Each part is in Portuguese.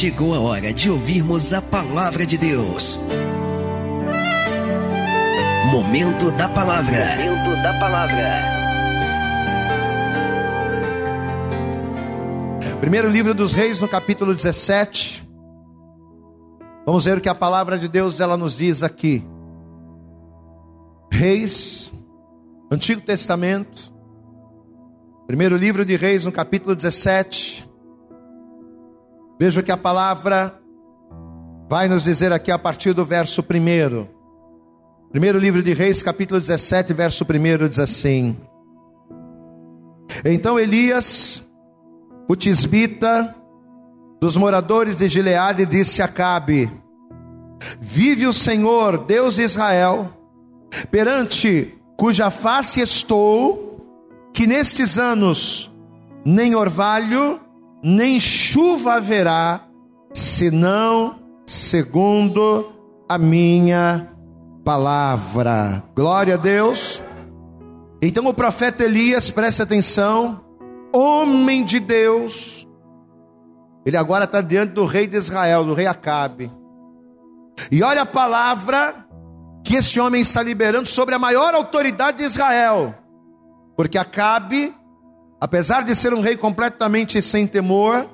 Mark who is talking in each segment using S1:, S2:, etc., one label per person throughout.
S1: chegou a hora de ouvirmos a palavra de Deus. Momento da palavra. Momento da palavra.
S2: Primeiro livro dos Reis, no capítulo 17. Vamos ver o que a palavra de Deus ela nos diz aqui. Reis, Antigo Testamento. Primeiro livro de Reis, no capítulo 17. Veja que a palavra vai nos dizer aqui a partir do verso 1. Primeiro livro de Reis, capítulo 17, verso 1 diz assim: Então Elias, o tisbita, dos moradores de Gileade, disse a Cabe: Vive o Senhor, Deus de Israel, perante cuja face estou, que nestes anos nem orvalho, nem chuva haverá, senão segundo a minha palavra. Glória a Deus. Então o profeta Elias, preste atenção, homem de Deus, ele agora está diante do rei de Israel, do rei Acabe. E olha a palavra que esse homem está liberando sobre a maior autoridade de Israel. Porque Acabe, apesar de ser um rei completamente sem temor,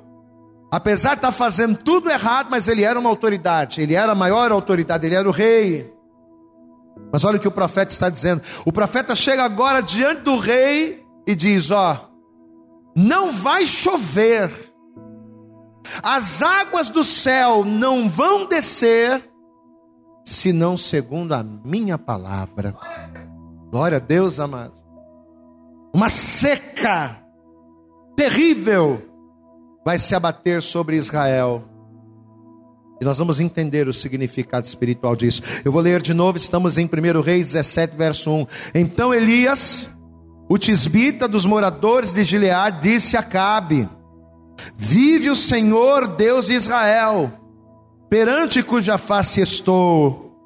S2: apesar de estar fazendo tudo errado, mas ele era uma autoridade, ele era a maior autoridade, ele era o rei. Mas olha o que o profeta está dizendo. O profeta chega agora diante do rei e diz: Ó, não vai chover, as águas do céu não vão descer, senão segundo a minha palavra. Glória a Deus, amados. Uma seca terrível vai se abater sobre Israel. E nós vamos entender o significado espiritual disso. Eu vou ler de novo, estamos em 1 Reis 17, verso 1. Então Elias, o tisbita dos moradores de Gileade, disse a Cabe: Vive o Senhor Deus de Israel, perante cuja face estou,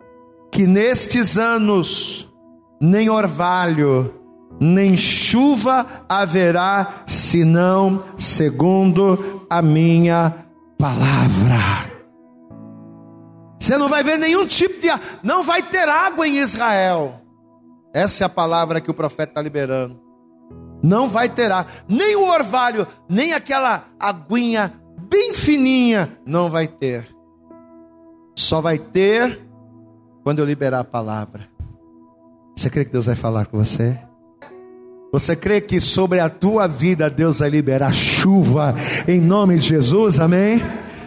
S2: que nestes anos nem orvalho, nem chuva haverá, senão segundo a minha palavra. Você não vai ver nenhum tipo de. Não vai ter água em Israel. Essa é a palavra que o profeta está liberando. Não vai ter água. Nem o orvalho, nem aquela aguinha bem fininha. Não vai ter. Só vai ter quando eu liberar a palavra. Você crê que Deus vai falar com você? Você crê que sobre a tua vida Deus vai liberar chuva em nome de Jesus? Amém?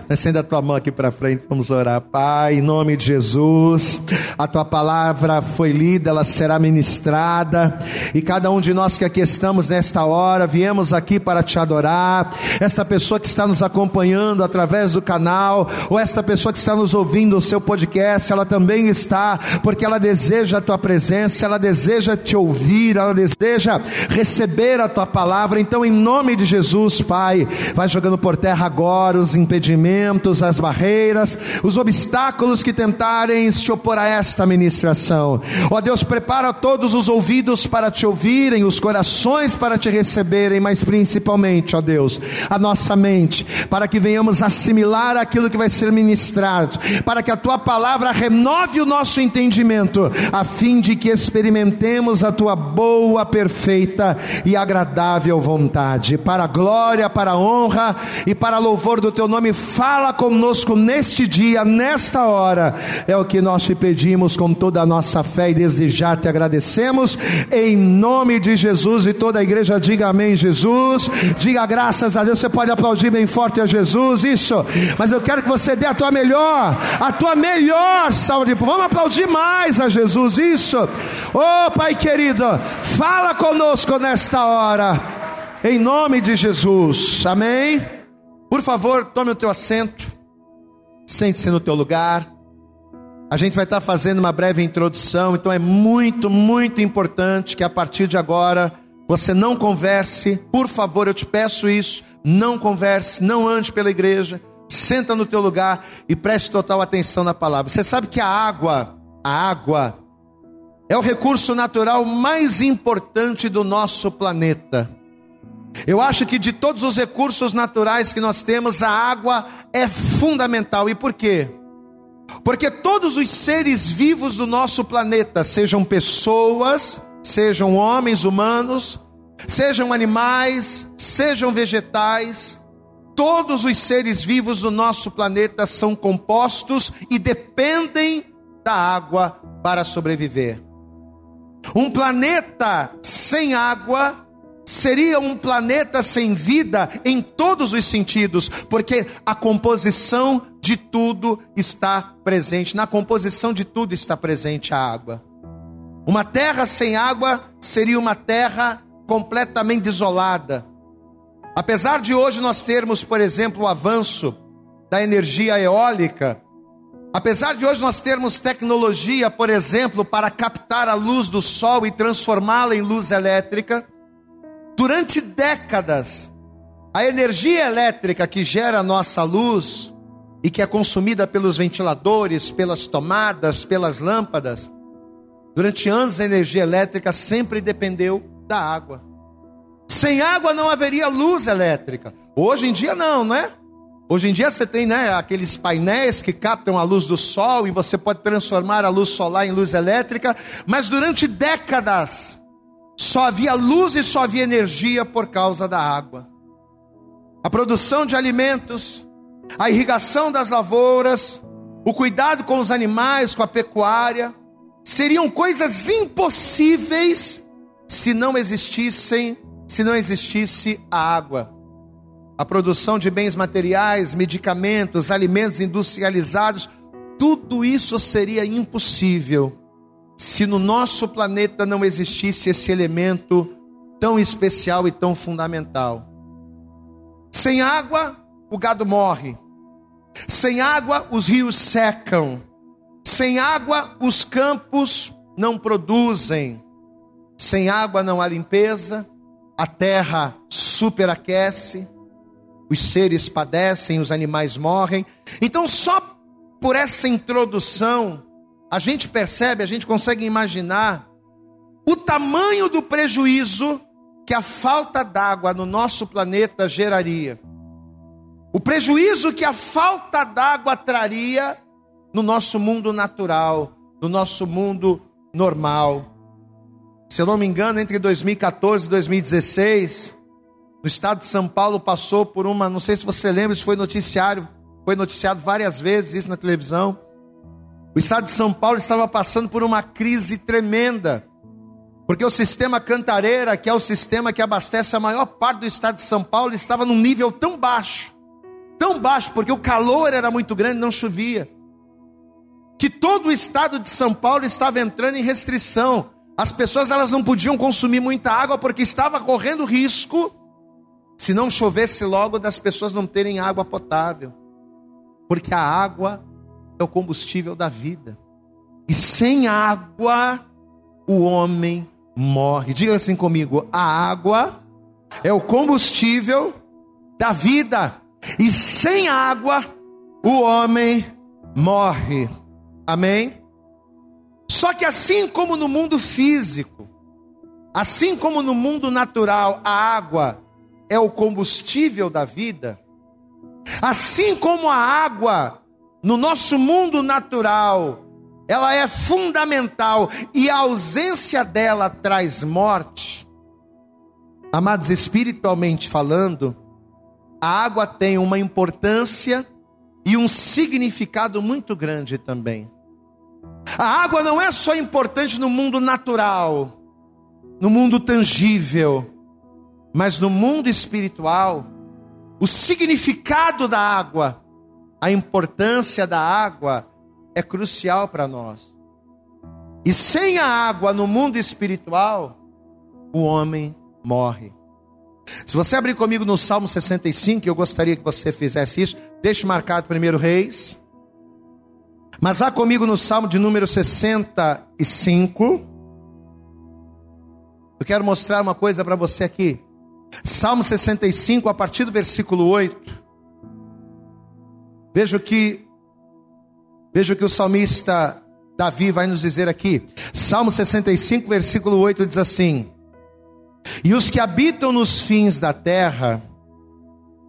S2: Estenda a tua mão aqui para frente, vamos orar. Pai, em nome de Jesus, a tua palavra foi lida, ela será ministrada, e cada um de nós que aqui estamos nesta hora, viemos aqui para te adorar. Esta pessoa que está nos acompanhando através do canal, ou esta pessoa que está nos ouvindo o seu podcast, ela também está, porque ela deseja a tua presença, ela deseja te ouvir, ela deseja receber a tua palavra. Então, em nome de Jesus, Pai, vai jogando por terra agora os impedimentos as barreiras, os obstáculos que tentarem se opor a esta ministração. Ó Deus, prepara todos os ouvidos para te ouvirem, os corações para te receberem, mas principalmente, ó Deus, a nossa mente, para que venhamos assimilar aquilo que vai ser ministrado, para que a tua palavra renove o nosso entendimento, a fim de que experimentemos a tua boa, perfeita e agradável vontade, para a glória, para a honra e para louvor do teu nome fala conosco neste dia, nesta hora, é o que nós te pedimos com toda a nossa fé e desde já te agradecemos, em nome de Jesus. E toda a igreja diga amém, Jesus. Diga graças a Deus. Você pode aplaudir bem forte a Jesus, isso. Mas eu quero que você dê a tua melhor, a tua melhor salva Vamos aplaudir mais a Jesus, isso. Oh, Pai querido, fala conosco nesta hora, em nome de Jesus, amém. Por favor, tome o teu assento. Sente-se no teu lugar. A gente vai estar fazendo uma breve introdução, então é muito, muito importante que a partir de agora você não converse. Por favor, eu te peço isso. Não converse, não ande pela igreja. Senta no teu lugar e preste total atenção na palavra. Você sabe que a água, a água é o recurso natural mais importante do nosso planeta. Eu acho que de todos os recursos naturais que nós temos, a água é fundamental. E por quê? Porque todos os seres vivos do nosso planeta, sejam pessoas, sejam homens humanos, sejam animais, sejam vegetais, todos os seres vivos do nosso planeta são compostos e dependem da água para sobreviver. Um planeta sem água seria um planeta sem vida em todos os sentidos, porque a composição de tudo está presente. Na composição de tudo está presente a água. Uma terra sem água seria uma terra completamente isolada. Apesar de hoje nós termos, por exemplo, o avanço da energia eólica, apesar de hoje nós termos tecnologia, por exemplo, para captar a luz do sol e transformá-la em luz elétrica, Durante décadas, a energia elétrica que gera a nossa luz e que é consumida pelos ventiladores, pelas tomadas, pelas lâmpadas, durante anos a energia elétrica sempre dependeu da água. Sem água não haveria luz elétrica. Hoje em dia não, não é? Hoje em dia você tem né, aqueles painéis que captam a luz do sol e você pode transformar a luz solar em luz elétrica, mas durante décadas só havia luz e só havia energia por causa da água. A produção de alimentos, a irrigação das lavouras, o cuidado com os animais, com a pecuária, seriam coisas impossíveis se não existissem, se não existisse a água. A produção de bens materiais, medicamentos, alimentos industrializados, tudo isso seria impossível se no nosso planeta não existisse esse elemento tão especial e tão fundamental. Sem água, o gado morre. Sem água, os rios secam. Sem água, os campos não produzem. Sem água não há limpeza, a terra superaquece, os seres padecem, os animais morrem. Então, só por essa introdução, a gente percebe, a gente consegue imaginar o tamanho do prejuízo que a falta d'água no nosso planeta geraria. O prejuízo que a falta d'água traria no nosso mundo natural, no nosso mundo normal. Se eu não me engano, entre 2014 e 2016, no estado de São Paulo passou por uma, não sei se você lembra, isso foi noticiário, foi noticiado várias vezes isso na televisão o estado de São Paulo estava passando por uma crise tremenda, porque o sistema Cantareira, que é o sistema que abastece a maior parte do estado de São Paulo, estava num nível tão baixo, tão baixo, porque o calor era muito grande, não chovia, que todo o estado de São Paulo estava entrando em restrição. As pessoas elas não podiam consumir muita água porque estava correndo risco, se não chovesse logo, das pessoas não terem água potável, porque a água é o combustível da vida. E sem água, o homem morre. Diga assim comigo: a água é o combustível da vida. E sem água, o homem morre. Amém? Só que assim como no mundo físico, assim como no mundo natural, a água é o combustível da vida, assim como a água no nosso mundo natural, ela é fundamental e a ausência dela traz morte. Amados, espiritualmente falando, a água tem uma importância e um significado muito grande também. A água não é só importante no mundo natural, no mundo tangível, mas no mundo espiritual. O significado da água a importância da água é crucial para nós. E sem a água no mundo espiritual, o homem morre. Se você abrir comigo no Salmo 65, eu gostaria que você fizesse isso. Deixe marcado primeiro Reis. Mas vá comigo no Salmo de número 65. Eu quero mostrar uma coisa para você aqui. Salmo 65, a partir do versículo 8. Veja que veja que o salmista Davi vai nos dizer aqui. Salmo 65, versículo 8 diz assim: E os que habitam nos fins da terra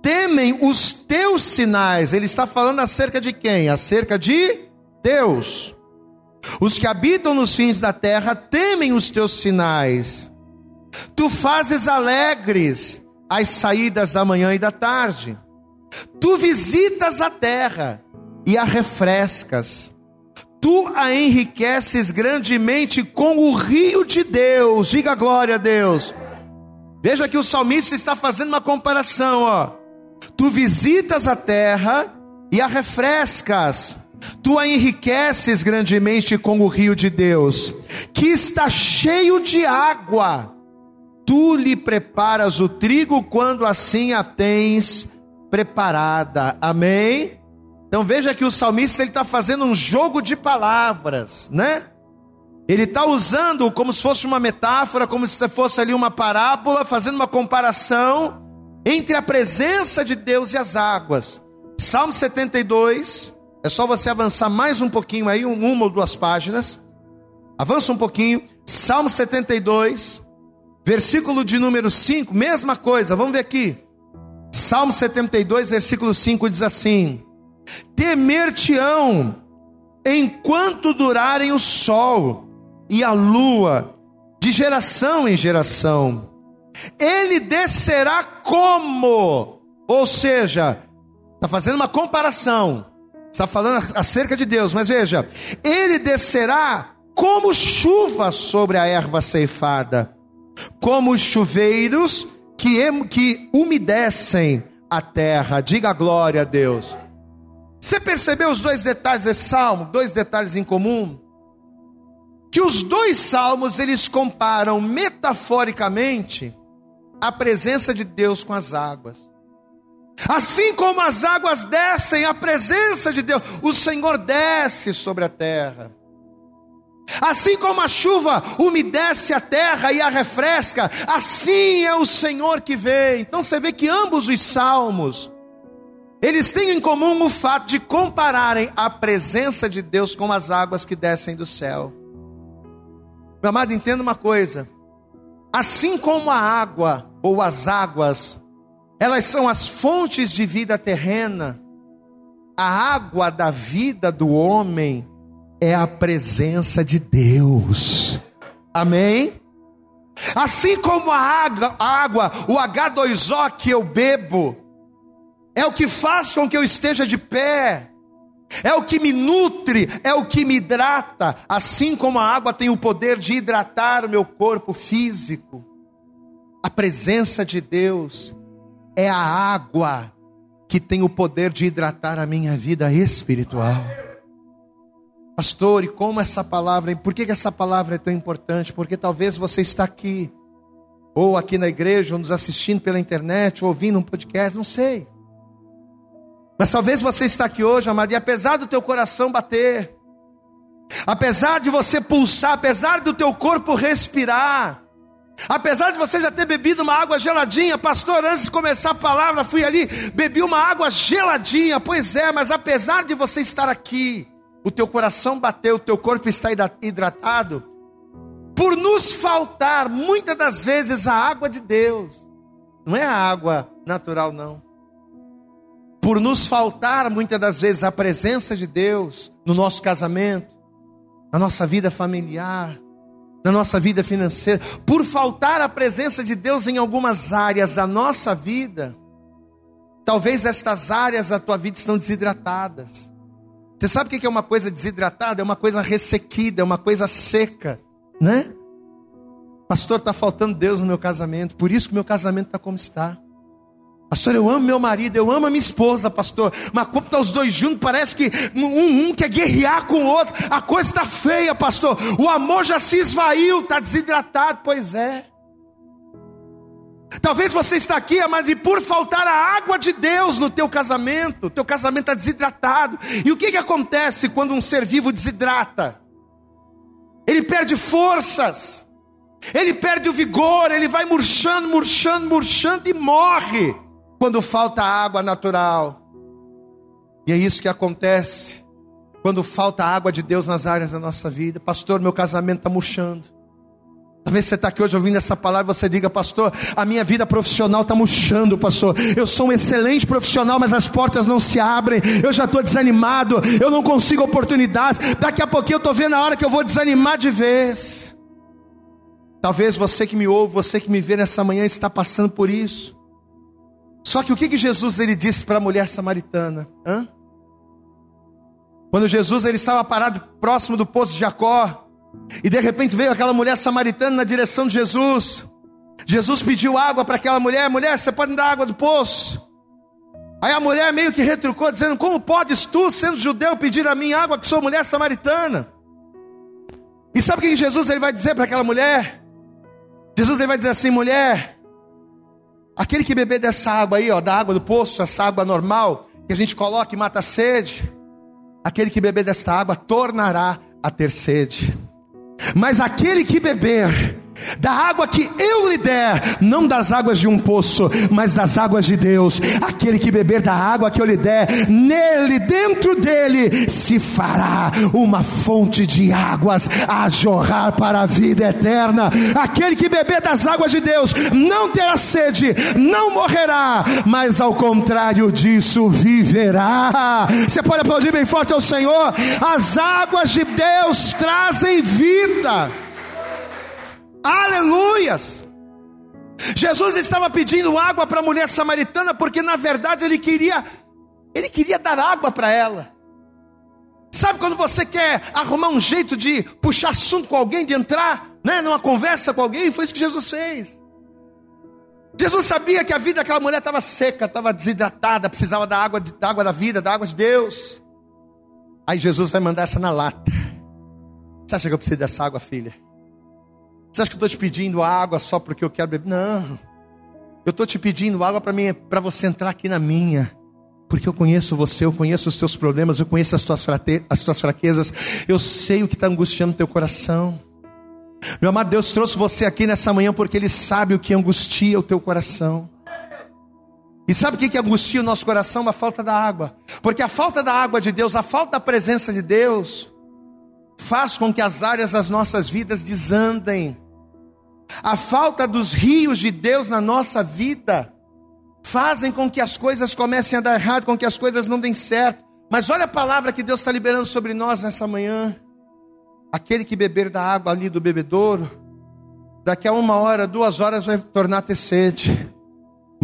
S2: temem os teus sinais. Ele está falando acerca de quem? Acerca de Deus. Os que habitam nos fins da terra temem os teus sinais. Tu fazes alegres as saídas da manhã e da tarde. Tu visitas a terra e a refrescas. Tu a enriqueces grandemente com o rio de Deus. Diga glória a Deus. Veja que o salmista está fazendo uma comparação, ó. Tu visitas a terra e a refrescas. Tu a enriqueces grandemente com o rio de Deus, que está cheio de água. Tu lhe preparas o trigo quando assim a tens preparada. Amém? Então veja que o salmista ele está fazendo um jogo de palavras, né? Ele está usando como se fosse uma metáfora, como se fosse ali uma parábola, fazendo uma comparação entre a presença de Deus e as águas. Salmo 72, é só você avançar mais um pouquinho aí, uma ou duas páginas. Avança um pouquinho. Salmo 72, versículo de número 5, mesma coisa, vamos ver aqui. Salmo 72, versículo 5 diz assim: Temer-te-ão enquanto durarem o sol e a lua, de geração em geração. Ele descerá como? Ou seja, está fazendo uma comparação, está falando acerca de Deus, mas veja, ele descerá como chuva sobre a erva ceifada, como os chuveiros que, que umedecem a terra. Diga glória a Deus. Você percebeu os dois detalhes desse salmo? Dois detalhes em comum? que os dois salmos eles comparam metaforicamente a presença de Deus com as águas. Assim como as águas descem, a presença de Deus, o Senhor desce sobre a terra. Assim como a chuva umedece a terra e a refresca, assim é o Senhor que vem. Então você vê que ambos os salmos, eles têm em comum o fato de compararem a presença de Deus com as águas que descem do céu. Meu amado, entenda uma coisa: assim como a água ou as águas, elas são as fontes de vida terrena, a água da vida do homem é a presença de Deus. Amém? Assim como a água, o H2O que eu bebo, é o que faz com que eu esteja de pé é o que me nutre, é o que me hidrata, assim como a água tem o poder de hidratar o meu corpo físico. A presença de Deus é a água que tem o poder de hidratar a minha vida espiritual. Pastor, e como essa palavra, por que essa palavra é tão importante? Porque talvez você está aqui, ou aqui na igreja, ou nos assistindo pela internet, ou ouvindo um podcast, não sei. Mas talvez você está aqui hoje, amado, e apesar do teu coração bater, apesar de você pulsar, apesar do teu corpo respirar, apesar de você já ter bebido uma água geladinha, pastor, antes de começar a palavra, fui ali, bebi uma água geladinha, pois é, mas apesar de você estar aqui, o teu coração bateu, o teu corpo está hidratado, por nos faltar muitas das vezes a água de Deus, não é a água natural, não. Por nos faltar muitas das vezes a presença de Deus no nosso casamento, na nossa vida familiar, na nossa vida financeira, por faltar a presença de Deus em algumas áreas da nossa vida, talvez estas áreas da tua vida estão desidratadas. Você sabe o que é uma coisa desidratada? É uma coisa ressequida, é uma coisa seca, né? Pastor, está faltando Deus no meu casamento, por isso que meu casamento está como está. Pastor, eu amo meu marido, eu amo a minha esposa, pastor. Mas quando tá os dois juntos, parece que um, um quer guerrear com o outro. A coisa está feia, pastor. O amor já se esvaiu, está desidratado. Pois é. Talvez você está aqui, mas e por faltar a água de Deus no teu casamento, teu casamento está desidratado. E o que, que acontece quando um ser vivo desidrata? Ele perde forças, ele perde o vigor, ele vai murchando, murchando, murchando e morre quando falta água natural. E é isso que acontece quando falta água de Deus nas áreas da nossa vida. Pastor, meu casamento está murchando. Talvez você está aqui hoje ouvindo essa palavra e você diga, pastor, a minha vida profissional está murchando, pastor. Eu sou um excelente profissional, mas as portas não se abrem. Eu já estou desanimado, eu não consigo oportunidades. Daqui a pouquinho eu estou vendo a hora que eu vou desanimar de vez. Talvez você que me ouve, você que me vê nessa manhã está passando por isso. Só que o que, que Jesus ele disse para a mulher samaritana? Hã? Quando Jesus ele estava parado próximo do poço de Jacó, e de repente veio aquela mulher samaritana na direção de Jesus. Jesus pediu água para aquela mulher: mulher, você pode me dar água do poço? Aí a mulher meio que retrucou, dizendo: Como podes tu, sendo judeu, pedir a mim água, que sou mulher samaritana? E sabe o que Jesus ele vai dizer para aquela mulher? Jesus ele vai dizer assim: mulher, aquele que beber dessa água aí, ó, da água do poço, essa água normal, que a gente coloca e mata a sede, aquele que beber desta água tornará a ter sede. Mas aquele que beber da água que eu lhe der, não das águas de um poço, mas das águas de Deus. Aquele que beber da água que eu lhe der, nele, dentro dele, se fará uma fonte de águas a jorrar para a vida eterna. Aquele que beber das águas de Deus não terá sede, não morrerá, mas ao contrário disso viverá. Você pode aplaudir bem forte ao Senhor. As águas de Deus trazem vida. Aleluias! Jesus estava pedindo água para a mulher samaritana porque na verdade ele queria ele queria dar água para ela. Sabe quando você quer arrumar um jeito de puxar assunto com alguém, de entrar, né, numa conversa com alguém? Foi isso que Jesus fez. Jesus sabia que a vida daquela mulher estava seca, estava desidratada, precisava da água, da água da vida, da água de Deus. Aí Jesus vai mandar essa na lata. Você acha que eu preciso dessa água, filha? Você acha que eu estou te pedindo água só porque eu quero beber? Não. Eu estou te pedindo água para você entrar aqui na minha. Porque eu conheço você, eu conheço os teus problemas, eu conheço as tuas, as tuas fraquezas, eu sei o que está angustiando teu coração. Meu amado Deus trouxe você aqui nessa manhã porque Ele sabe o que angustia o teu coração. E sabe o que, que angustia o nosso coração? A falta da água. Porque a falta da água de Deus, a falta da presença de Deus, faz com que as áreas das nossas vidas desandem. A falta dos rios de Deus na nossa vida fazem com que as coisas comecem a dar errado, com que as coisas não deem certo. Mas olha a palavra que Deus está liberando sobre nós nessa manhã. Aquele que beber da água ali do bebedouro, daqui a uma hora, duas horas vai tornar a ter sede.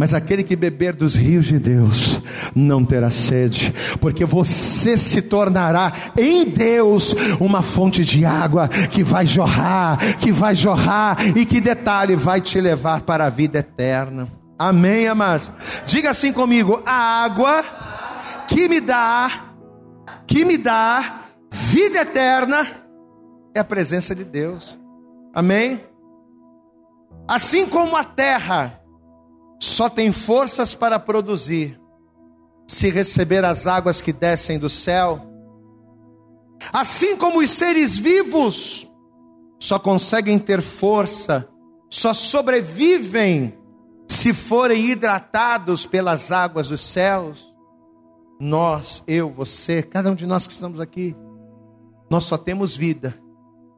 S2: Mas aquele que beber dos rios de Deus não terá sede, porque você se tornará em Deus uma fonte de água que vai jorrar, que vai jorrar e que detalhe vai te levar para a vida eterna. Amém, amados. Diga assim comigo: a água que me dá, que me dá vida eterna é a presença de Deus. Amém? Assim como a terra só tem forças para produzir se receber as águas que descem do céu. Assim como os seres vivos só conseguem ter força, só sobrevivem se forem hidratados pelas águas dos céus. Nós, eu, você, cada um de nós que estamos aqui, nós só temos vida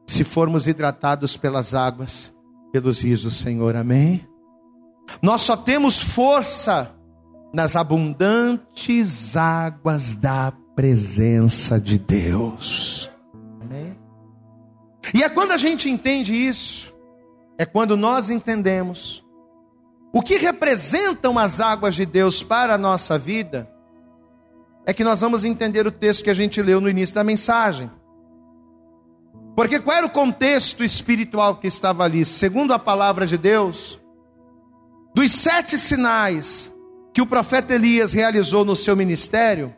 S2: se formos hidratados pelas águas, pelos rios do Senhor. Amém? Nós só temos força nas abundantes águas da presença de Deus. Amém? E é quando a gente entende isso, é quando nós entendemos o que representam as águas de Deus para a nossa vida, é que nós vamos entender o texto que a gente leu no início da mensagem. Porque qual era o contexto espiritual que estava ali? Segundo a palavra de Deus, dos sete sinais que o profeta Elias realizou no seu ministério,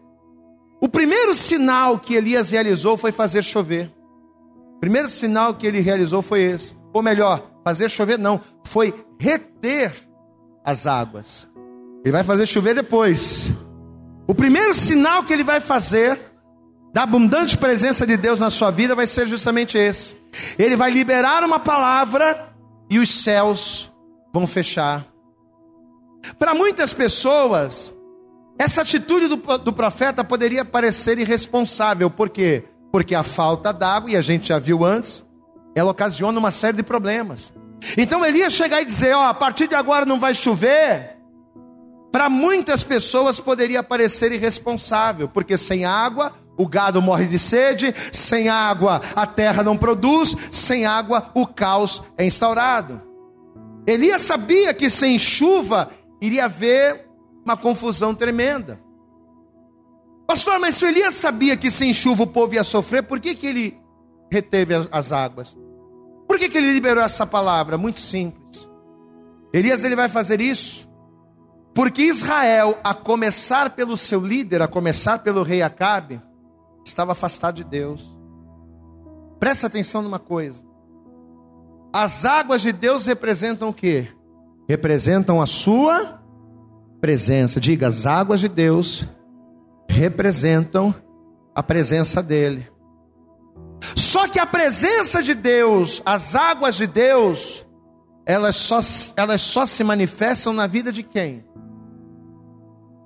S2: o primeiro sinal que Elias realizou foi fazer chover. O primeiro sinal que ele realizou foi esse. Ou melhor, fazer chover não, foi reter as águas. Ele vai fazer chover depois. O primeiro sinal que ele vai fazer da abundante presença de Deus na sua vida vai ser justamente esse. Ele vai liberar uma palavra e os céus vão fechar. Para muitas pessoas, essa atitude do, do profeta poderia parecer irresponsável, por quê? Porque a falta d'água, e a gente já viu antes, ela ocasiona uma série de problemas. Então Elias chegar e dizer: Ó, a partir de agora não vai chover. Para muitas pessoas poderia parecer irresponsável, porque sem água o gado morre de sede, sem água a terra não produz, sem água o caos é instaurado. Elias sabia que sem chuva iria haver uma confusão tremenda. Pastor, mas se Elias sabia que sem chuva o povo ia sofrer, por que, que ele reteve as águas? Por que, que ele liberou essa palavra? Muito simples. Elias ele vai fazer isso porque Israel, a começar pelo seu líder, a começar pelo rei Acabe, estava afastado de Deus. Presta atenção numa coisa. As águas de Deus representam o que? Representam a sua presença. Diga, as águas de Deus representam a presença dele. Só que a presença de Deus, as águas de Deus, elas só, elas só se manifestam na vida de quem?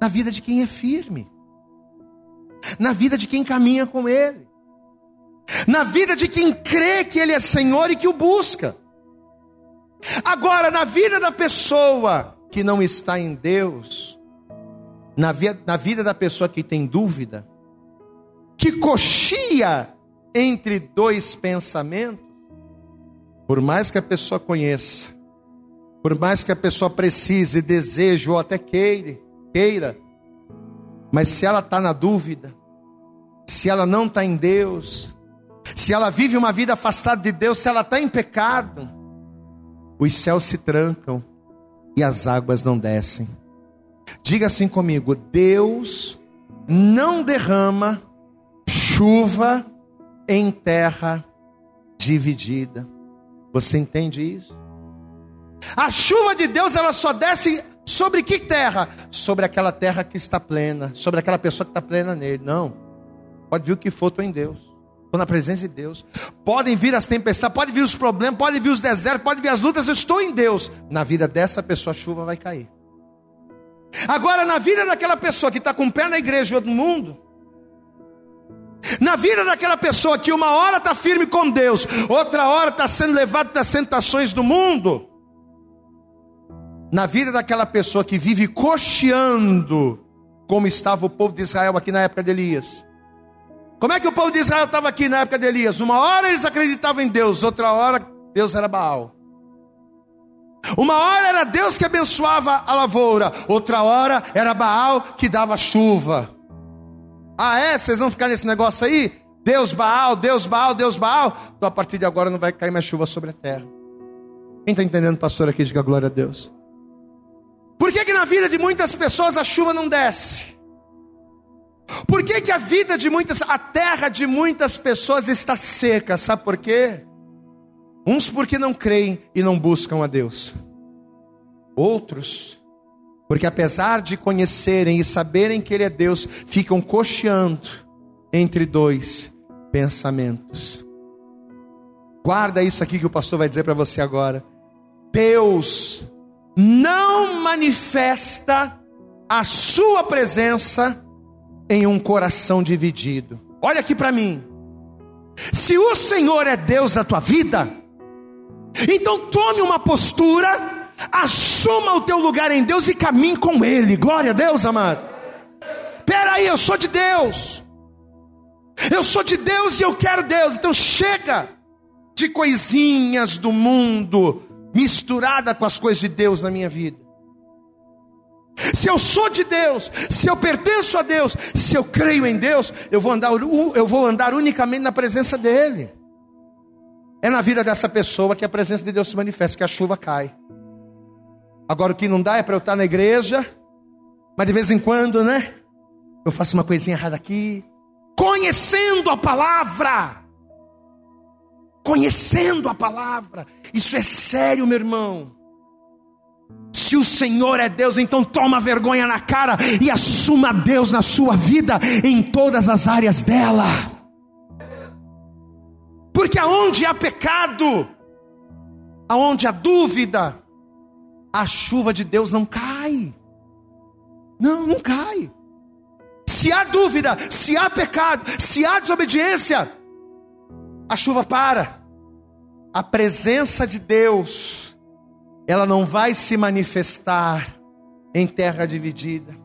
S2: Na vida de quem é firme, na vida de quem caminha com Ele, na vida de quem crê que Ele é Senhor e que o busca. Agora, na vida da pessoa que não está em Deus, na, via, na vida da pessoa que tem dúvida, que coxia entre dois pensamentos, por mais que a pessoa conheça, por mais que a pessoa precise, deseje ou até queira, queira, mas se ela está na dúvida, se ela não está em Deus, se ela vive uma vida afastada de Deus, se ela está em pecado, os céus se trancam e as águas não descem. Diga assim comigo: Deus não derrama chuva em terra dividida. Você entende isso? A chuva de Deus ela só desce sobre que terra? Sobre aquela terra que está plena, sobre aquela pessoa que está plena nele. Não. Pode vir o que for, estou em Deus. Estou na presença de Deus. Podem vir as tempestades, podem vir os problemas, podem vir os desertos, podem vir as lutas. Eu estou em Deus. Na vida dessa pessoa, a chuva vai cair. Agora, na vida daquela pessoa que está com o pé na igreja e outro mundo, na vida daquela pessoa que uma hora está firme com Deus, outra hora está sendo levado das tentações do mundo, na vida daquela pessoa que vive cocheando, como estava o povo de Israel aqui na época de Elias. Como é que o povo de Israel estava aqui na época de Elias? Uma hora eles acreditavam em Deus, outra hora Deus era Baal. Uma hora era Deus que abençoava a lavoura, outra hora era Baal que dava chuva. Ah, é? Vocês vão ficar nesse negócio aí? Deus Baal, Deus Baal, Deus Baal. Então a partir de agora não vai cair mais chuva sobre a terra. Quem está entendendo, pastor, aqui? Diga glória a Deus. Por que, que na vida de muitas pessoas a chuva não desce? Por que, que a vida de muitas, a terra de muitas pessoas está seca? Sabe por quê? Uns porque não creem e não buscam a Deus. Outros porque apesar de conhecerem e saberem que Ele é Deus, ficam cocheando entre dois pensamentos. Guarda isso aqui que o pastor vai dizer para você agora. Deus não manifesta a sua presença em um coração dividido. Olha aqui para mim. Se o Senhor é Deus da tua vida, então tome uma postura Assuma o teu lugar em Deus e caminhe com Ele. Glória a Deus, amado. Peraí, eu sou de Deus. Eu sou de Deus e eu quero Deus. Então chega de coisinhas do mundo misturada com as coisas de Deus na minha vida. Se eu sou de Deus, se eu pertenço a Deus, se eu creio em Deus, eu vou andar, eu vou andar unicamente na presença dEle. É na vida dessa pessoa que a presença de Deus se manifesta, que a chuva cai. Agora o que não dá é para eu estar na igreja, mas de vez em quando, né? Eu faço uma coisinha errada aqui, conhecendo a palavra. Conhecendo a palavra. Isso é sério, meu irmão. Se o Senhor é Deus, então toma vergonha na cara e assuma Deus na sua vida em todas as áreas dela. Porque aonde há pecado, aonde há dúvida, a chuva de Deus não cai. Não, não cai. Se há dúvida, se há pecado, se há desobediência, a chuva para. a presença de Deus, ela não vai se manifestar em terra dividida.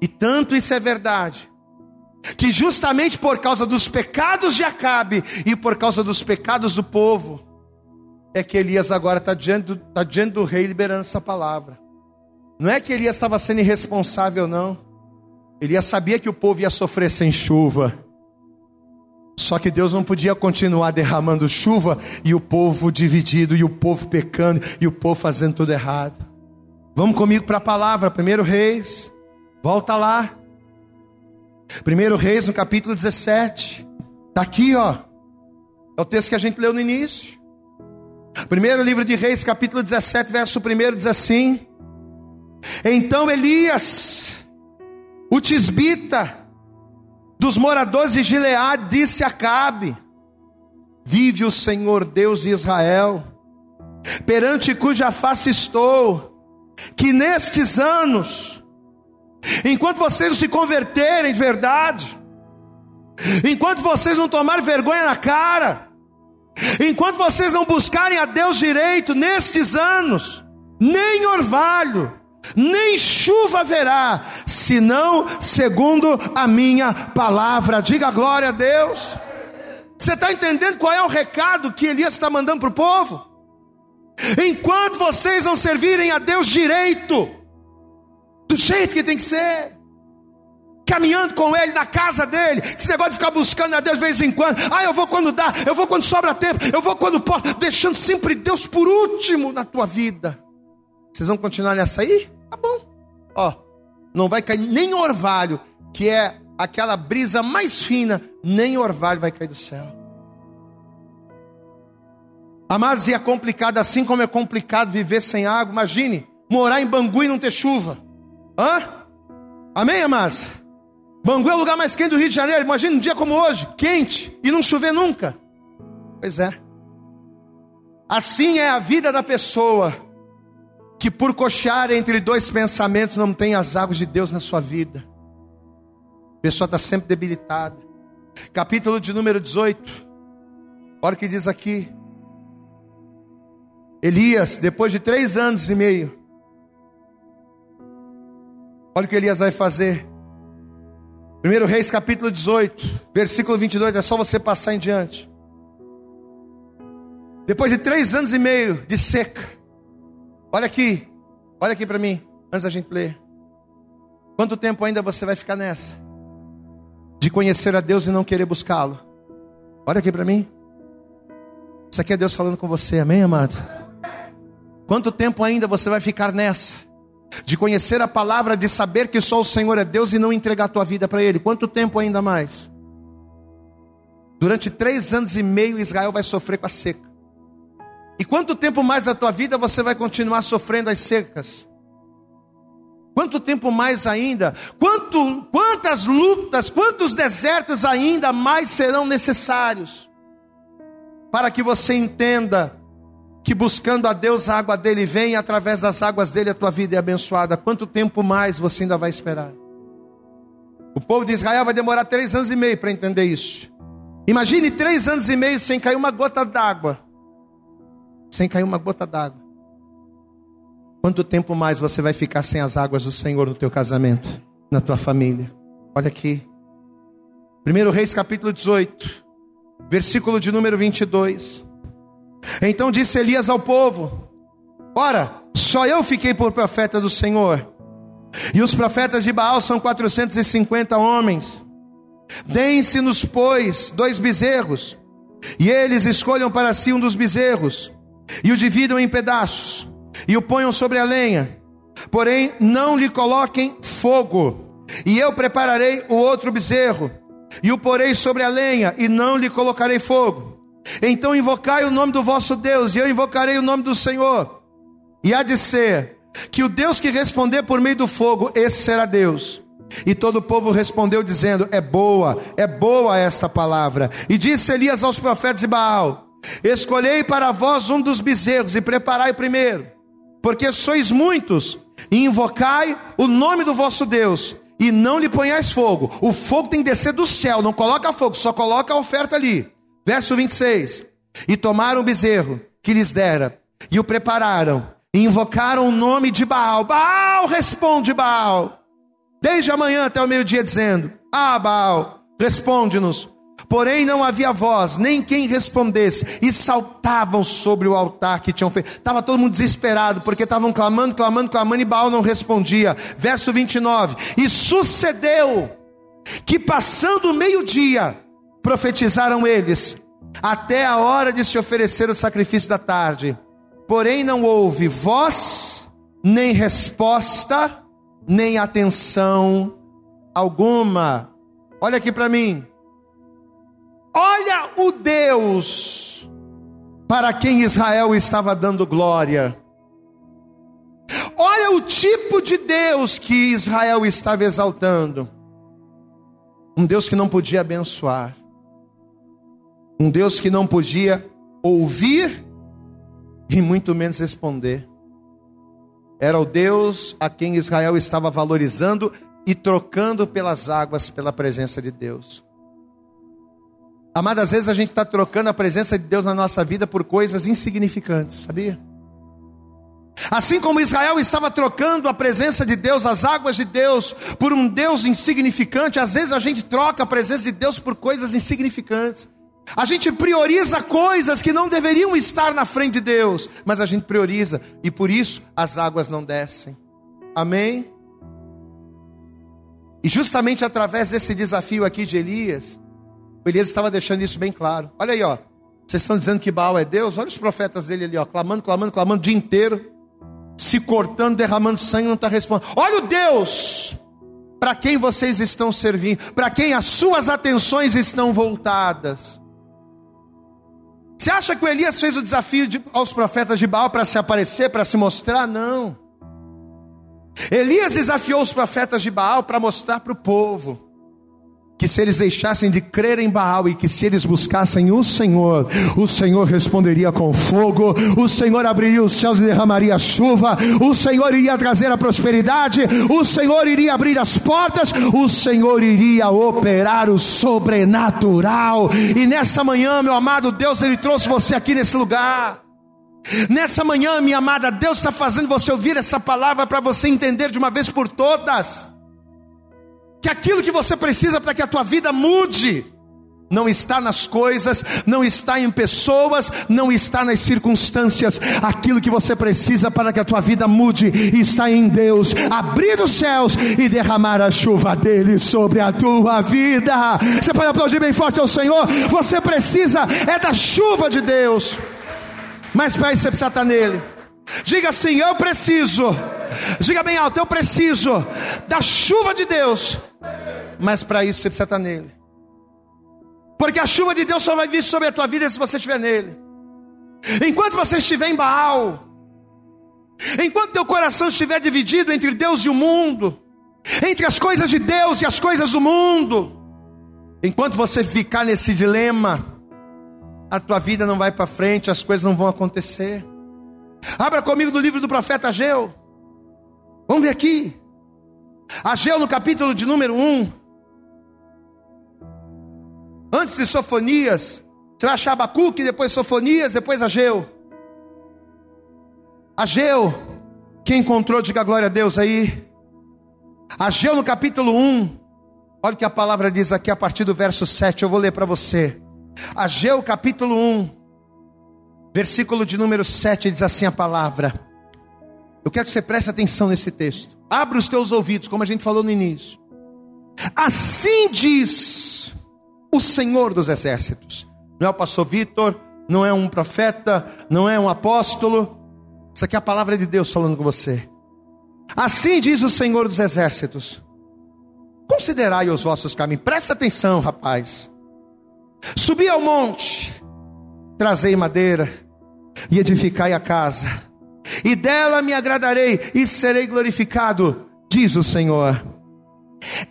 S2: E tanto isso é verdade, que justamente por causa dos pecados de Acabe e por causa dos pecados do povo, é que Elias agora está diante, tá diante do rei liberando essa palavra. Não é que Elias estava sendo irresponsável, não. Elias sabia que o povo ia sofrer sem chuva. Só que Deus não podia continuar derramando chuva e o povo dividido, e o povo pecando, e o povo fazendo tudo errado. Vamos comigo para a palavra, primeiro Reis, volta lá. Primeiro Reis, no capítulo 17. Está aqui, ó. É o texto que a gente leu no início. Primeiro livro de Reis, capítulo 17, verso 1 diz assim: Então Elias, o tisbita, dos moradores de Gileade, disse a Cabe: Vive o Senhor Deus de Israel, perante cuja face estou, que nestes anos, enquanto vocês não se converterem de verdade, enquanto vocês não tomarem vergonha na cara, enquanto vocês não buscarem a Deus direito nestes anos, nem orvalho, nem chuva haverá, senão segundo a minha palavra. Diga glória a Deus. Você está entendendo qual é o recado que Elias está mandando para o povo? Enquanto vocês não servirem a Deus direito, do jeito que tem que ser, caminhando com Ele na casa dele, esse negócio de ficar buscando a Deus de vez em quando, ah, eu vou quando dá, eu vou quando sobra tempo, eu vou quando posso, deixando sempre Deus por último na tua vida. Vocês vão continuar nessa aí? Tá bom. Ó, não vai cair nem orvalho, que é aquela brisa mais fina, nem orvalho vai cair do céu. Amados, e é complicado assim como é complicado viver sem água. Imagine morar em Bangu e não ter chuva. Hã? Amém, amados? Bangu é o lugar mais quente do Rio de Janeiro. Imagine um dia como hoje, quente e não chover nunca. Pois é. Assim é a vida da pessoa que por coxar entre dois pensamentos não tem as águas de Deus na sua vida. A pessoa está sempre debilitada. Capítulo de número 18. Olha o que diz aqui. Elias, depois de três anos e meio. Olha o que Elias vai fazer. Primeiro Reis, capítulo 18, versículo 22. É só você passar em diante. Depois de três anos e meio de seca. Olha aqui, olha aqui para mim, antes da gente ler. Quanto tempo ainda você vai ficar nessa? De conhecer a Deus e não querer buscá-lo? Olha aqui para mim. Isso aqui é Deus falando com você, amém, amado? Quanto tempo ainda você vai ficar nessa? De conhecer a palavra, de saber que só o Senhor é Deus e não entregar a tua vida para Ele? Quanto tempo ainda mais? Durante três anos e meio, Israel vai sofrer com a seca. E quanto tempo mais da tua vida você vai continuar sofrendo as secas? Quanto tempo mais ainda? Quanto, quantas lutas, quantos desertos ainda mais serão necessários? Para que você entenda que buscando a Deus a água dele vem, e através das águas dele a tua vida é abençoada. Quanto tempo mais você ainda vai esperar? O povo de Israel vai demorar três anos e meio para entender isso. Imagine três anos e meio sem cair uma gota d'água sem cair uma gota d'água. Quanto tempo mais você vai ficar sem as águas do Senhor no teu casamento, na tua família? Olha aqui. 1 Reis capítulo 18, versículo de número 22. Então disse Elias ao povo: Ora, só eu fiquei por profeta do Senhor, e os profetas de Baal são 450 homens. Deem-se-nos, pois, dois bezerros, e eles escolham para si um dos bezerros, e o dividam em pedaços, e o ponham sobre a lenha, porém não lhe coloquem fogo, e eu prepararei o outro bezerro, e o porei sobre a lenha, e não lhe colocarei fogo. Então invocai o nome do vosso Deus, e eu invocarei o nome do Senhor. E há de ser que o Deus que responder por meio do fogo, esse será Deus. E todo o povo respondeu, dizendo: É boa, é boa esta palavra. E disse Elias aos profetas de Baal: Escolhei para vós um dos bezerros e preparai primeiro, porque sois muitos, e invocai o nome do vosso Deus, e não lhe ponhais fogo. O fogo tem que descer do céu, não coloca fogo, só coloca a oferta ali. Verso 26. E tomaram o bezerro que lhes dera, e o prepararam, e invocaram o nome de Baal. Baal, responde Baal, desde amanhã até o meio-dia, dizendo: Ah, Baal, responde-nos. Porém, não havia voz, nem quem respondesse, e saltavam sobre o altar que tinham feito. Estava todo mundo desesperado, porque estavam clamando, clamando, clamando, e Baal não respondia. Verso 29: E sucedeu que, passando o meio-dia, profetizaram eles, até a hora de se oferecer o sacrifício da tarde. Porém, não houve voz, nem resposta, nem atenção alguma. Olha aqui para mim. Olha o Deus para quem Israel estava dando glória. Olha o tipo de Deus que Israel estava exaltando. Um Deus que não podia abençoar. Um Deus que não podia ouvir e muito menos responder. Era o Deus a quem Israel estava valorizando e trocando pelas águas pela presença de Deus. Amado, às vezes a gente está trocando a presença de Deus na nossa vida por coisas insignificantes, sabia? Assim como Israel estava trocando a presença de Deus, as águas de Deus, por um Deus insignificante, às vezes a gente troca a presença de Deus por coisas insignificantes. A gente prioriza coisas que não deveriam estar na frente de Deus, mas a gente prioriza e por isso as águas não descem. Amém? E justamente através desse desafio aqui de Elias, o Elias estava deixando isso bem claro. Olha aí, ó. Vocês estão dizendo que Baal é Deus? Olha os profetas dele ali, ó, clamando, clamando, clamando o dia inteiro, se cortando, derramando sangue, não está respondendo. Olha o Deus para quem vocês estão servindo, para quem as suas atenções estão voltadas. Você acha que o Elias fez o desafio de, aos profetas de Baal para se aparecer, para se mostrar? Não. Elias desafiou os profetas de Baal para mostrar para o povo que se eles deixassem de crer em Baal e que se eles buscassem o Senhor, o Senhor responderia com fogo, o Senhor abriria os céus e derramaria chuva, o Senhor iria trazer a prosperidade, o Senhor iria abrir as portas, o Senhor iria operar o sobrenatural. E nessa manhã, meu amado Deus, Ele trouxe você aqui nesse lugar. Nessa manhã, minha amada, Deus está fazendo você ouvir essa palavra para você entender de uma vez por todas que aquilo que você precisa para que a tua vida mude, não está nas coisas, não está em pessoas, não está nas circunstâncias. Aquilo que você precisa para que a tua vida mude está em Deus. Abrir os céus e derramar a chuva dele sobre a tua vida. Você pode aplaudir bem forte ao Senhor. Você precisa é da chuva de Deus. Mas para isso você precisa estar nele. Diga assim: Eu preciso. Diga bem alto: Eu preciso da chuva de Deus mas para isso você precisa estar nele. Porque a chuva de Deus só vai vir sobre a tua vida se você estiver nele. Enquanto você estiver em Baal, enquanto teu coração estiver dividido entre Deus e o mundo, entre as coisas de Deus e as coisas do mundo, enquanto você ficar nesse dilema, a tua vida não vai para frente, as coisas não vão acontecer. Abra comigo no livro do profeta Ageu. Vamos ver aqui. Ageu no capítulo de número 1. Antes de Sofonias, você vai achar Abacuque, depois Sofonias, depois Ageu. Ageu, quem encontrou, diga glória a Deus aí. Ageu no capítulo 1, olha o que a palavra diz aqui a partir do verso 7, eu vou ler para você. Ageu capítulo 1, versículo de número 7 diz assim a palavra. Eu quero que você preste atenção nesse texto. Abra os teus ouvidos, como a gente falou no início. Assim diz o Senhor dos exércitos. Não é o pastor Vitor, não é um profeta, não é um apóstolo. Isso aqui é a palavra de Deus falando com você. Assim diz o Senhor dos exércitos: Considerai os vossos caminhos, presta atenção, rapaz. Subi ao monte, trazei madeira e edificai a casa, e dela me agradarei e serei glorificado, diz o Senhor.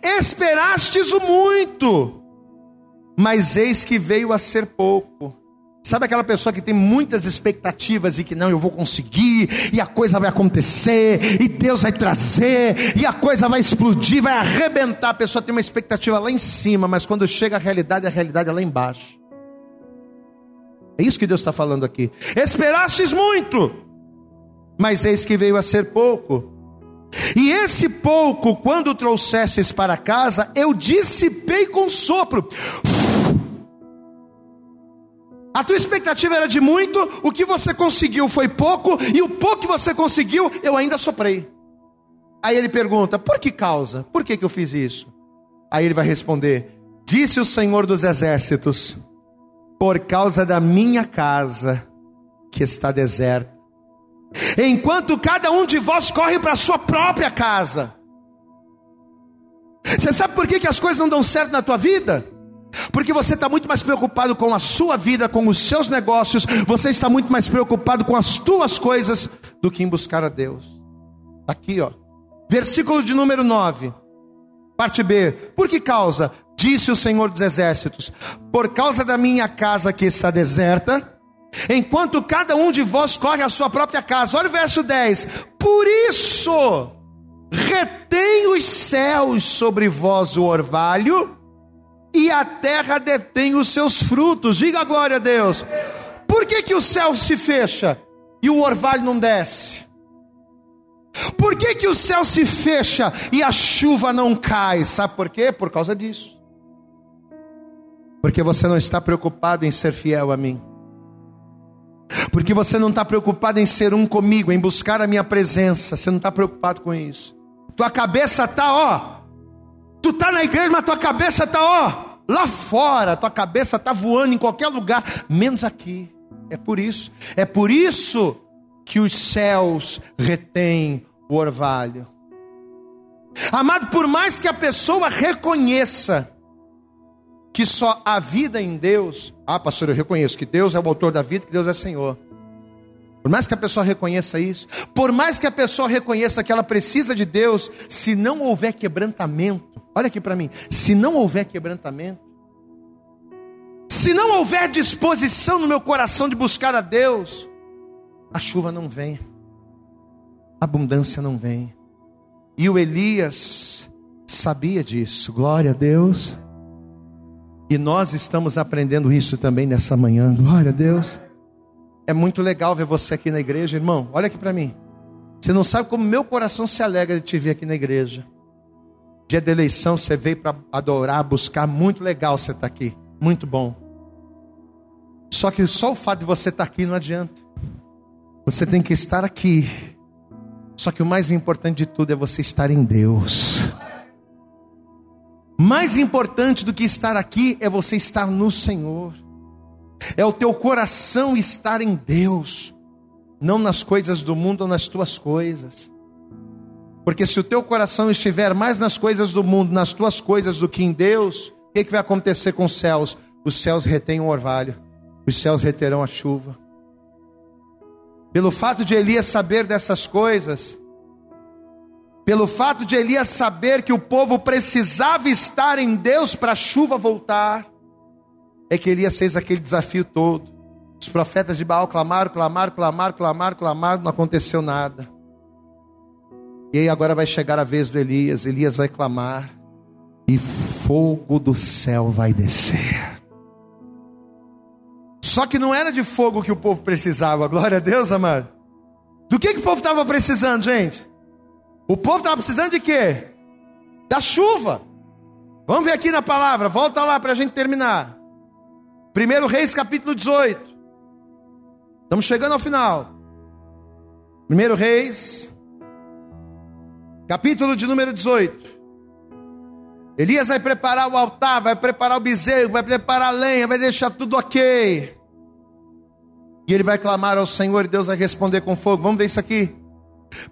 S2: Esperastes o muito, mas eis que veio a ser pouco. Sabe aquela pessoa que tem muitas expectativas e que não, eu vou conseguir, e a coisa vai acontecer, e Deus vai trazer, e a coisa vai explodir, vai arrebentar. A pessoa tem uma expectativa lá em cima, mas quando chega a realidade, a realidade é lá embaixo. É isso que Deus está falando aqui. Esperastes muito, mas eis que veio a ser pouco. E esse pouco, quando trouxestes para casa, eu dissipei com sopro. A tua expectativa era de muito, o que você conseguiu foi pouco, e o pouco que você conseguiu, eu ainda soprei. Aí ele pergunta: por que causa? Por que, que eu fiz isso? Aí ele vai responder: Disse o Senhor dos Exércitos, por causa da minha casa que está deserta, enquanto cada um de vós corre para a sua própria casa. Você sabe por que, que as coisas não dão certo na tua vida? Porque você está muito mais preocupado com a sua vida, com os seus negócios, você está muito mais preocupado com as tuas coisas do que em buscar a Deus. Aqui, ó, versículo de número 9, parte B. Por que causa? Disse o Senhor dos Exércitos: Por causa da minha casa que está deserta, enquanto cada um de vós corre à sua própria casa. Olha o verso 10: Por isso retém os céus sobre vós o orvalho e a terra detém os seus frutos. Diga a glória a Deus. Por que, que o céu se fecha e o orvalho não desce? Por que, que o céu se fecha e a chuva não cai? Sabe por quê? Por causa disso. Porque você não está preocupado em ser fiel a mim. Porque você não está preocupado em ser um comigo, em buscar a minha presença. Você não está preocupado com isso. Tua cabeça está, ó, Tu tá na igreja, mas tua cabeça tá ó, lá fora, tua cabeça tá voando em qualquer lugar, menos aqui. É por isso, é por isso que os céus retêm o orvalho. Amado, por mais que a pessoa reconheça que só há vida em Deus, ah, pastor, eu reconheço que Deus é o autor da vida, que Deus é Senhor. Por mais que a pessoa reconheça isso, por mais que a pessoa reconheça que ela precisa de Deus, se não houver quebrantamento, olha aqui para mim, se não houver quebrantamento, se não houver disposição no meu coração de buscar a Deus, a chuva não vem, a abundância não vem. E o Elias sabia disso, glória a Deus. E nós estamos aprendendo isso também nessa manhã, glória a Deus. É muito legal ver você aqui na igreja, irmão. Olha aqui para mim. Você não sabe como meu coração se alegra de te ver aqui na igreja. Dia da eleição você veio para adorar, buscar, muito legal você estar tá aqui, muito bom. Só que só o fato de você estar tá aqui não adianta. Você tem que estar aqui. Só que o mais importante de tudo é você estar em Deus. Mais importante do que estar aqui é você estar no Senhor é o teu coração estar em Deus, não nas coisas do mundo ou nas tuas coisas. Porque se o teu coração estiver mais nas coisas do mundo, nas tuas coisas do que em Deus, o que, que vai acontecer com os céus? Os céus retêm o orvalho, os céus reterão a chuva. Pelo fato de Elias saber dessas coisas, pelo fato de Elias saber que o povo precisava estar em Deus para a chuva voltar, é que Elias fez aquele desafio todo. Os profetas de Baal clamaram, clamaram, clamaram, clamaram, clamaram, não aconteceu nada. E aí agora vai chegar a vez do Elias, Elias vai clamar, e fogo do céu vai descer. Só que não era de fogo que o povo precisava, glória a Deus, amado. Do que, que o povo estava precisando, gente? O povo estava precisando de quê? Da chuva. Vamos ver aqui na palavra, volta lá para a gente terminar. 1 Reis capítulo 18. Estamos chegando ao final. 1 Reis, capítulo de número 18. Elias vai preparar o altar, vai preparar o bezerro, vai preparar a lenha, vai deixar tudo ok. E ele vai clamar ao Senhor e Deus vai responder com fogo. Vamos ver isso aqui.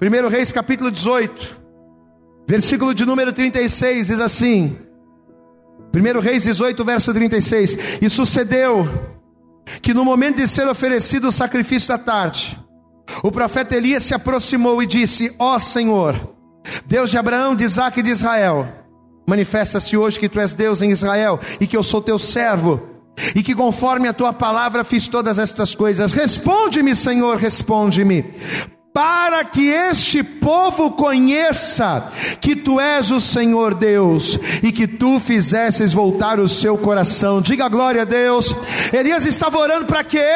S2: 1 Reis capítulo 18, versículo de número 36 diz assim: 1 Reis 18, verso 36. E sucedeu que no momento de ser oferecido o sacrifício da tarde, o profeta Elias se aproximou e disse: Ó oh, Senhor, Deus de Abraão, de Isaac e de Israel, manifesta-se hoje que tu és Deus em Israel e que eu sou teu servo. E que conforme a tua palavra fiz todas estas coisas. Responde-me, Senhor, responde-me. Para que este povo conheça que tu és o Senhor Deus e que tu fizesses voltar o seu coração. Diga glória a Deus. Elias estava orando para quê?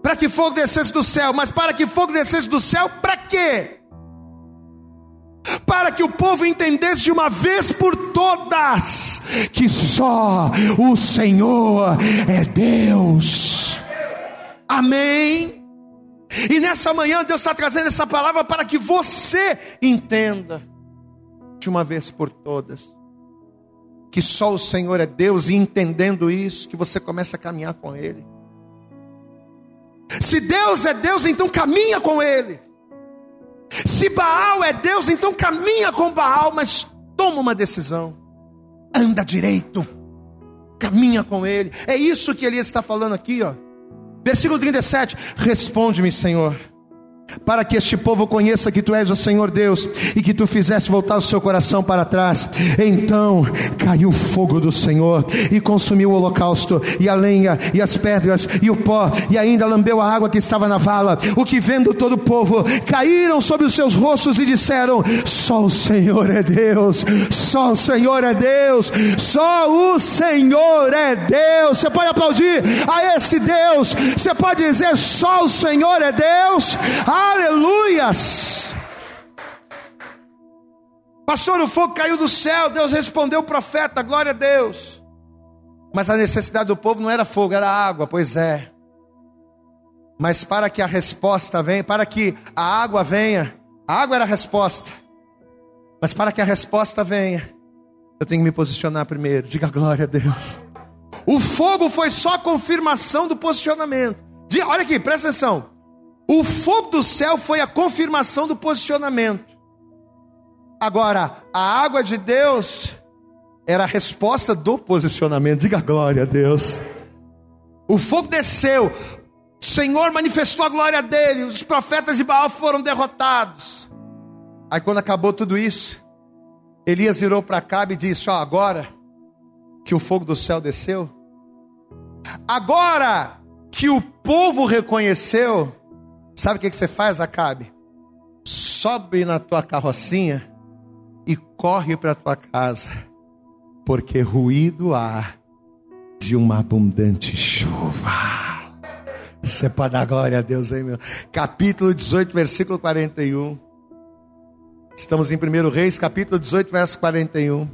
S2: Para que fogo descesse do céu, mas para que fogo descesse do céu, para quê? para que o povo entendesse de uma vez por todas que só o Senhor é Deus. Amém. E nessa manhã Deus está trazendo essa palavra para que você entenda de uma vez por todas que só o Senhor é Deus e entendendo isso que você começa a caminhar com Ele. Se Deus é Deus, então caminha com Ele. Se Baal é Deus, então caminha com Baal, mas toma uma decisão. Anda direito. Caminha com ele. É isso que Elias está falando aqui, ó. Versículo 37. Responde-me, Senhor para que este povo conheça que tu és o Senhor Deus e que tu fizeste voltar o seu coração para trás. Então caiu o fogo do Senhor e consumiu o holocausto, e a lenha, e as pedras, e o pó, e ainda lambeu a água que estava na vala. O que vendo todo o povo caíram sobre os seus rostos e disseram: Só o Senhor é Deus, só o Senhor é Deus, só o Senhor é Deus. Você pode aplaudir a esse Deus, você pode dizer: Só o Senhor é Deus. Aleluias! Pastor, o fogo caiu do céu, Deus respondeu o profeta, glória a Deus. Mas a necessidade do povo não era fogo, era água, pois é. Mas para que a resposta venha, para que a água venha, a água era a resposta. Mas para que a resposta venha, eu tenho que me posicionar primeiro. Diga glória a Deus. O fogo foi só confirmação do posicionamento. Olha aqui, presta atenção. O fogo do céu foi a confirmação do posicionamento. Agora, a água de Deus era a resposta do posicionamento. Diga glória a Deus. O fogo desceu, o Senhor manifestou a glória dele, os profetas de Baal foram derrotados. Aí, quando acabou tudo isso, Elias virou para Cabe e disse: Ó, agora que o fogo do céu desceu, agora que o povo reconheceu, Sabe o que, você faz, Acabe? Sobe na tua carrocinha e corre para tua casa, porque ruído há de uma abundante chuva. Você pode dar glória a Deus aí, meu. Capítulo 18, versículo 41. Estamos em 1 Reis, capítulo 18, verso 41.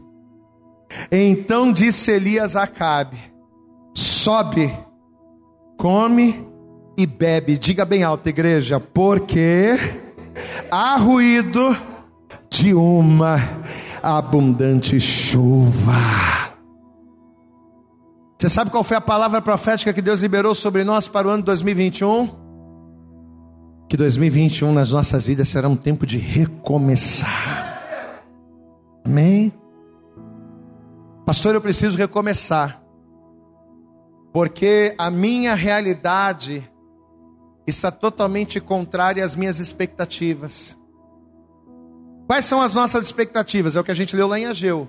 S2: Então disse Elias a Acabe: Sobe, come e bebe. Diga bem alto, igreja, porque há ruído de uma abundante chuva. Você sabe qual foi a palavra profética que Deus liberou sobre nós para o ano 2021? Que 2021 nas nossas vidas será um tempo de recomeçar. Amém? Pastor, eu preciso recomeçar. Porque a minha realidade está totalmente contrária às minhas expectativas. Quais são as nossas expectativas? É o que a gente leu lá em Ageu.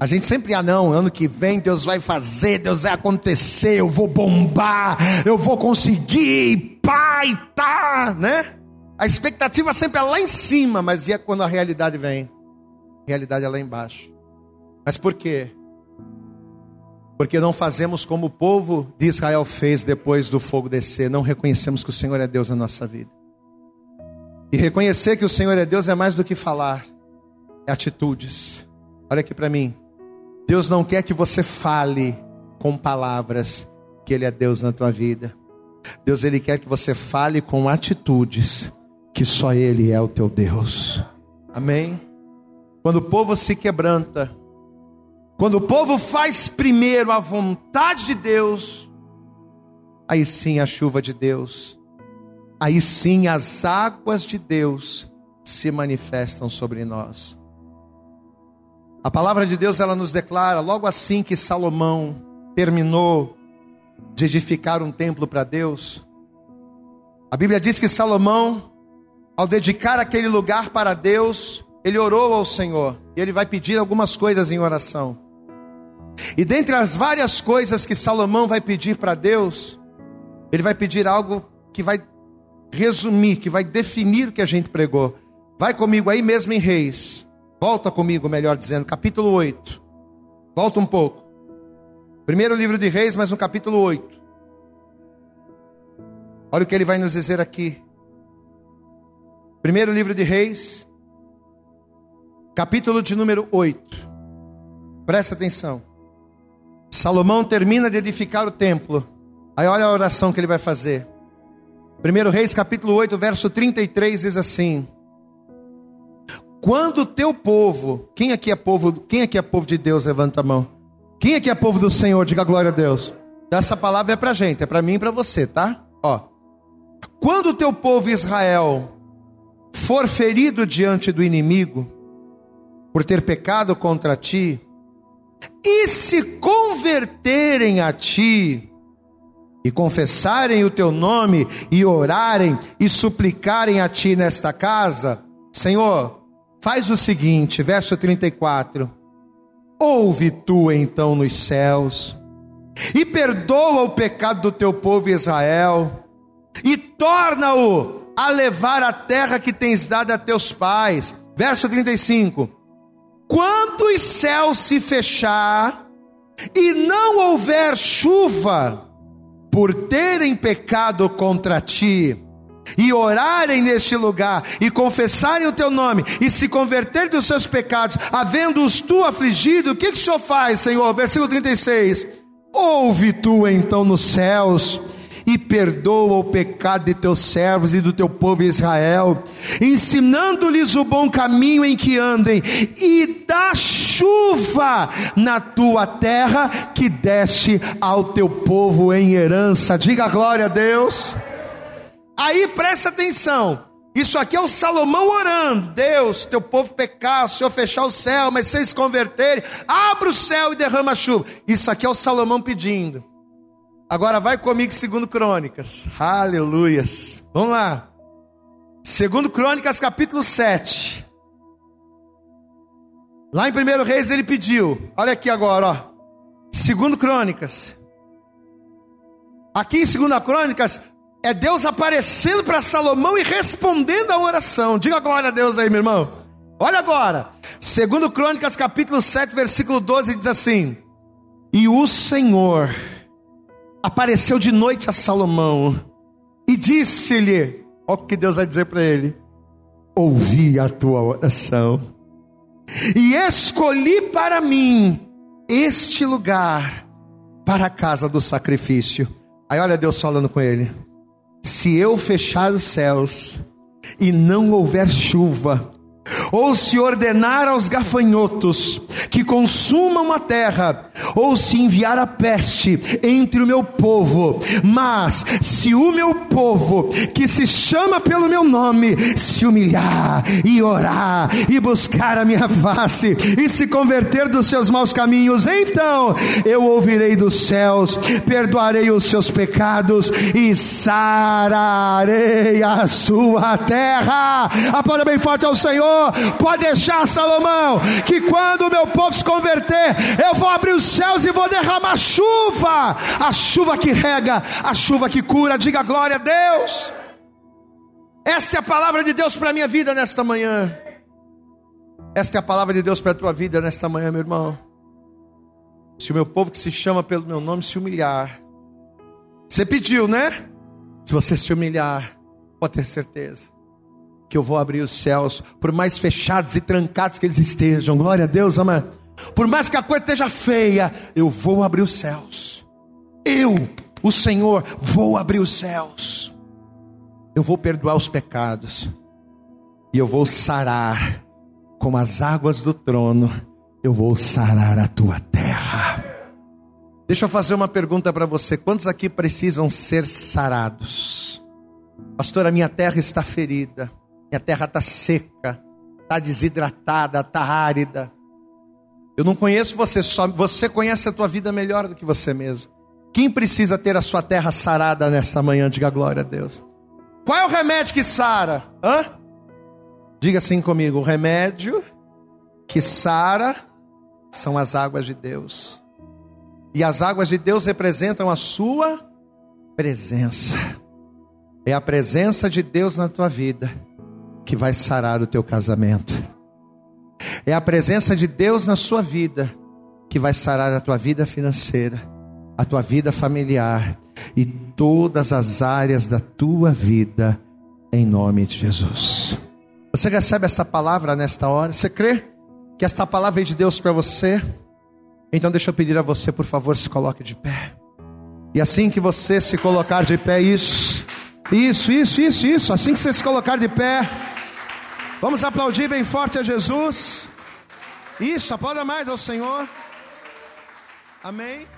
S2: A gente sempre, ah não, ano que vem Deus vai fazer, Deus vai acontecer, eu vou bombar, eu vou conseguir, pai, tá, né? A expectativa sempre é lá em cima, mas e é quando a realidade vem? A realidade é lá embaixo. Mas por quê? Porque não fazemos como o povo de Israel fez depois do fogo descer, não reconhecemos que o Senhor é Deus na nossa vida. E reconhecer que o Senhor é Deus é mais do que falar, é atitudes. Olha aqui para mim. Deus não quer que você fale com palavras que Ele é Deus na tua vida. Deus ele quer que você fale com atitudes que só Ele é o teu Deus. Amém? Quando o povo se quebranta, quando o povo faz primeiro a vontade de Deus, aí sim a chuva de Deus, aí sim as águas de Deus se manifestam sobre nós. A palavra de Deus ela nos declara, logo assim que Salomão terminou de edificar um templo para Deus, a Bíblia diz que Salomão, ao dedicar aquele lugar para Deus, ele orou ao Senhor, e ele vai pedir algumas coisas em oração. E dentre as várias coisas que Salomão vai pedir para Deus, ele vai pedir algo que vai resumir, que vai definir o que a gente pregou. Vai comigo aí mesmo em Reis. Volta comigo, melhor dizendo, capítulo 8. Volta um pouco. Primeiro livro de Reis, mas no capítulo 8. Olha o que ele vai nos dizer aqui. Primeiro livro de Reis, capítulo de número 8. Presta atenção. Salomão termina de edificar o templo. Aí olha a oração que ele vai fazer. Primeiro Reis, capítulo 8, verso 33 diz assim: Quando o teu povo, quem aqui é povo, quem aqui é povo de Deus, levanta a mão. Quem aqui é povo do Senhor, diga glória a Deus. Essa palavra é pra gente, é para mim e para você, tá? Ó. Quando o teu povo Israel for ferido diante do inimigo por ter pecado contra ti, e se converterem a ti, e confessarem o teu nome, e orarem e suplicarem a ti nesta casa, Senhor, faz o seguinte, verso 34: Ouve tu então nos céus, e perdoa o pecado do teu povo Israel, e torna-o a levar a terra que tens dado a teus pais. Verso 35: Quando os céus se fechar e não houver chuva, por terem pecado contra ti, e orarem neste lugar, e confessarem o teu nome, e se converterem dos seus pecados, havendo-os tu afligido, o que, que o Senhor faz, Senhor? Versículo 36: Ouve tu então nos céus, e perdoa o pecado de teus servos e do teu povo Israel, ensinando-lhes o bom caminho em que andem, e dá chuva na tua terra que deste ao teu povo em herança. Diga glória a Deus. Aí presta atenção. Isso aqui é o Salomão orando. Deus, teu povo pecar, o Senhor fechar o céu, mas se converterem, abre o céu e derrama chuva. Isso aqui é o Salomão pedindo. Agora vai comigo segundo Crônicas. Aleluias. Vamos lá. Segundo Crônicas, capítulo 7. Lá em 1 Reis ele pediu. Olha aqui agora, ó. Segundo Crônicas. Aqui em Segunda Crônicas é Deus aparecendo para Salomão e respondendo a oração. Diga glória a Deus aí, meu irmão. Olha agora. Segundo Crônicas, capítulo 7, versículo 12, diz assim: E o Senhor apareceu de noite a Salomão e disse-lhe: Olha o que Deus vai dizer para ele: Ouvi a tua oração e escolhi para mim este lugar para a casa do sacrifício. Aí olha Deus falando com ele: Se eu fechar os céus e não houver chuva, ou se ordenar aos gafanhotos que consumam a terra, ou se enviar a peste entre o meu povo, mas se o meu povo, que se chama pelo meu nome, se humilhar e orar e buscar a minha face e se converter dos seus maus caminhos, então eu ouvirei dos céus, perdoarei os seus pecados e sararei a sua terra. Aplauda bem forte ao Senhor. Pode deixar, Salomão, que quando o meu povo se converter, eu vou abrir os céus e vou derramar chuva, a chuva que rega, a chuva que cura. Diga glória a Deus. Esta é a palavra de Deus para a minha vida nesta manhã. Esta é a palavra de Deus para a tua vida nesta manhã, meu irmão. Se o meu povo que se chama pelo meu nome se humilhar, você pediu, né? Se você se humilhar, pode ter certeza que eu vou abrir os céus, por mais fechados e trancados que eles estejam. Glória a Deus, amado. Por mais que a coisa esteja feia, eu vou abrir os céus. Eu, o Senhor, vou abrir os céus. Eu vou perdoar os pecados. E eu vou sarar como as águas do trono. Eu vou sarar a tua terra. Deixa eu fazer uma pergunta para você: quantos aqui precisam ser sarados? Pastor, a minha terra está ferida, minha terra está seca, está desidratada, está árida. Eu não conheço você só, você conhece a tua vida melhor do que você mesmo. Quem precisa ter a sua terra sarada nesta manhã? Diga glória a Deus. Qual é o remédio que sara? Hã? Diga assim comigo: o remédio que sara são as águas de Deus. E as águas de Deus representam a sua presença. É a presença de Deus na tua vida que vai sarar o teu casamento. É a presença de Deus na sua vida que vai sarar a tua vida financeira, a tua vida familiar e todas as áreas da tua vida, em nome de Jesus. Você recebe esta palavra nesta hora? Você crê que esta palavra é de Deus para você? Então deixa eu pedir a você, por favor, se coloque de pé. E assim que você se colocar de pé, isso, isso, isso, isso, isso, assim que você se colocar de pé, vamos aplaudir bem forte a Jesus. Isso, aplauda mais ao Senhor. Amém.